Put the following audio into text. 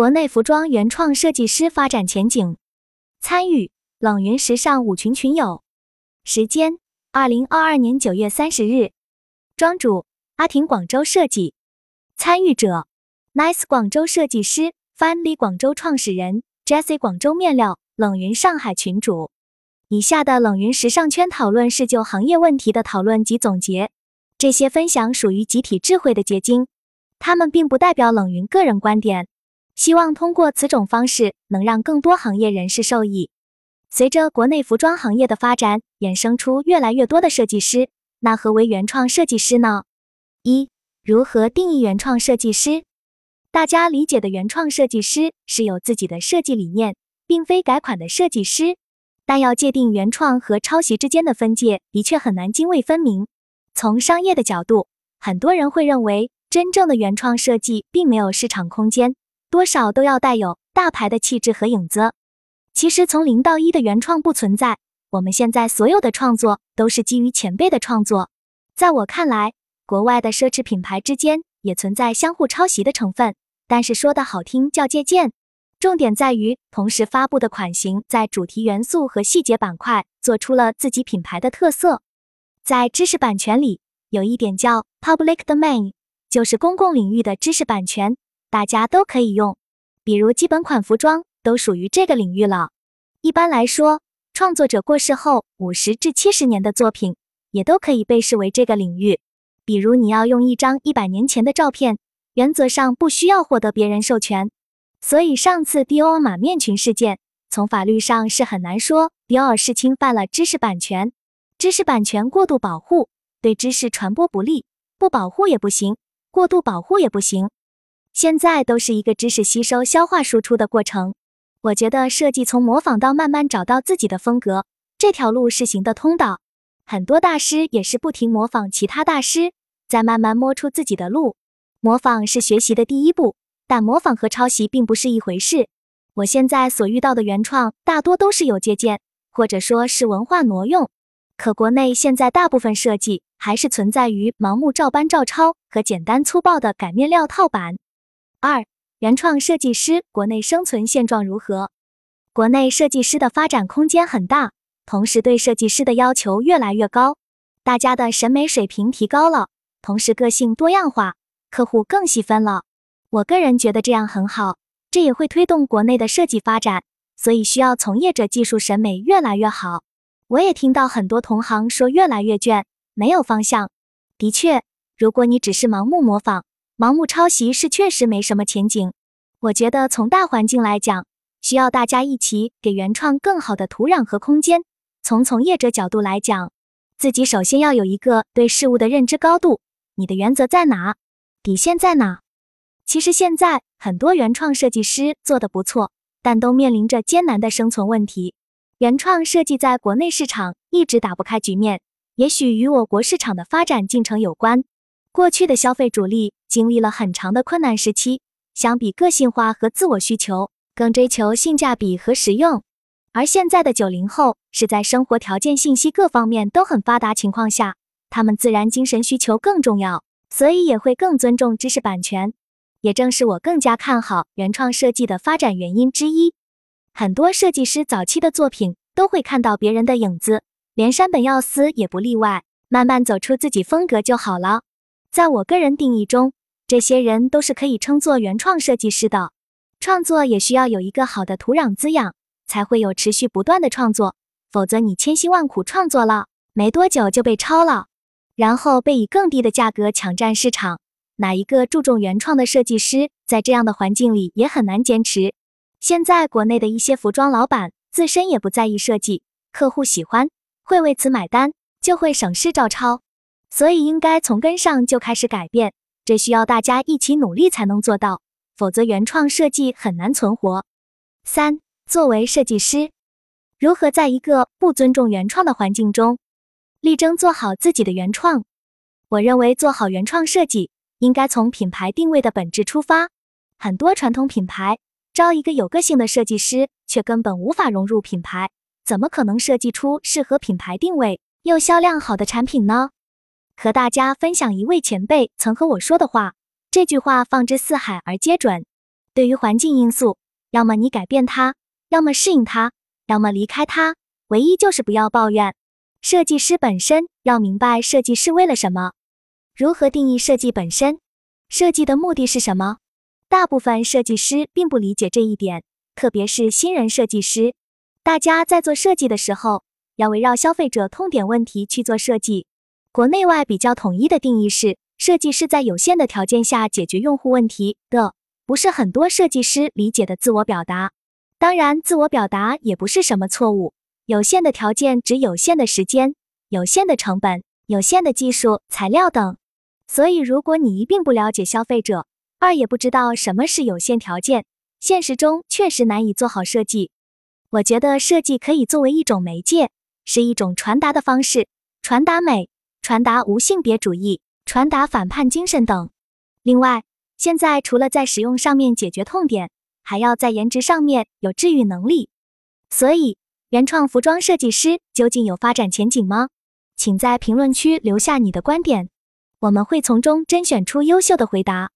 国内服装原创设计师发展前景。参与冷云时尚舞群群友。时间：二零二二年九月三十日。庄主：阿婷广州设计。参与者：Nice 广州设计师，Finely 广州创始人，Jessie 广州面料，冷云上海群主。以下的冷云时尚圈讨论是就行业问题的讨论及总结，这些分享属于集体智慧的结晶，他们并不代表冷云个人观点。希望通过此种方式，能让更多行业人士受益。随着国内服装行业的发展，衍生出越来越多的设计师。那何为原创设计师呢？一、如何定义原创设计师？大家理解的原创设计师是有自己的设计理念，并非改款的设计师。但要界定原创和抄袭之间的分界，的确很难泾渭分明。从商业的角度，很多人会认为，真正的原创设计并没有市场空间，多少都要带有大牌的气质和影子。其实，从零到一的原创不存在。我们现在所有的创作都是基于前辈的创作。在我看来，国外的奢侈品牌之间也存在相互抄袭的成分，但是说的好听叫借鉴。重点在于同时发布的款型在主题元素和细节板块做出了自己品牌的特色。在知识版权里，有一点叫 public domain，就是公共领域的知识版权，大家都可以用。比如基本款服装都属于这个领域了。一般来说，创作者过世后五十至七十年的作品也都可以被视为这个领域。比如你要用一张一百年前的照片，原则上不需要获得别人授权。所以上次迪奥马面裙事件，从法律上是很难说迪奥是侵犯了知识版权。知识版权过度保护对知识传播不利，不保护也不行，过度保护也不行。现在都是一个知识吸收、消化、输出的过程。我觉得设计从模仿到慢慢找到自己的风格，这条路是行得通的。很多大师也是不停模仿其他大师，再慢慢摸出自己的路。模仿是学习的第一步。但模仿和抄袭并不是一回事。我现在所遇到的原创大多都是有借鉴，或者说是文化挪用。可国内现在大部分设计还是存在于盲目照搬照抄和简单粗暴的改面料套版。二、原创设计师国内生存现状如何？国内设计师的发展空间很大，同时对设计师的要求越来越高，大家的审美水平提高了，同时个性多样化，客户更细分了。我个人觉得这样很好，这也会推动国内的设计发展，所以需要从业者技术审美越来越好。我也听到很多同行说越来越卷，没有方向。的确，如果你只是盲目模仿、盲目抄袭，是确实没什么前景。我觉得从大环境来讲，需要大家一起给原创更好的土壤和空间。从从业者角度来讲，自己首先要有一个对事物的认知高度，你的原则在哪，底线在哪。其实现在很多原创设计师做的不错，但都面临着艰难的生存问题。原创设计在国内市场一直打不开局面，也许与我国市场的发展进程有关。过去的消费主力经历了很长的困难时期，相比个性化和自我需求，更追求性价比和实用。而现在的九零后是在生活条件、信息各方面都很发达情况下，他们自然精神需求更重要，所以也会更尊重知识版权。也正是我更加看好原创设计的发展原因之一。很多设计师早期的作品都会看到别人的影子，连山本耀司也不例外。慢慢走出自己风格就好了。在我个人定义中，这些人都是可以称作原创设计师的。创作也需要有一个好的土壤滋养，才会有持续不断的创作。否则你千辛万苦创作了，没多久就被抄了，然后被以更低的价格抢占市场。哪一个注重原创的设计师，在这样的环境里也很难坚持。现在国内的一些服装老板自身也不在意设计，客户喜欢会为此买单，就会省事照抄。所以应该从根上就开始改变，这需要大家一起努力才能做到，否则原创设计很难存活。三、作为设计师，如何在一个不尊重原创的环境中，力争做好自己的原创？我认为做好原创设计。应该从品牌定位的本质出发。很多传统品牌招一个有个性的设计师，却根本无法融入品牌，怎么可能设计出适合品牌定位又销量好的产品呢？和大家分享一位前辈曾和我说的话，这句话放之四海而皆准：对于环境因素，要么你改变它，要么适应它，要么离开它，唯一就是不要抱怨。设计师本身要明白设计是为了什么。如何定义设计本身？设计的目的是什么？大部分设计师并不理解这一点，特别是新人设计师。大家在做设计的时候，要围绕消费者痛点问题去做设计。国内外比较统一的定义是，设计是在有限的条件下解决用户问题的，不是很多设计师理解的自我表达。当然，自我表达也不是什么错误。有限的条件指有限的时间、有限的成本、有限的技术材料等。所以，如果你一并不了解消费者，二也不知道什么是有限条件，现实中确实难以做好设计。我觉得设计可以作为一种媒介，是一种传达的方式，传达美。传达无性别主义，传达反叛精神等。另外，现在除了在使用上面解决痛点，还要在颜值上面有治愈能力。所以，原创服装设计师究竟有发展前景吗？请在评论区留下你的观点，我们会从中甄选出优秀的回答。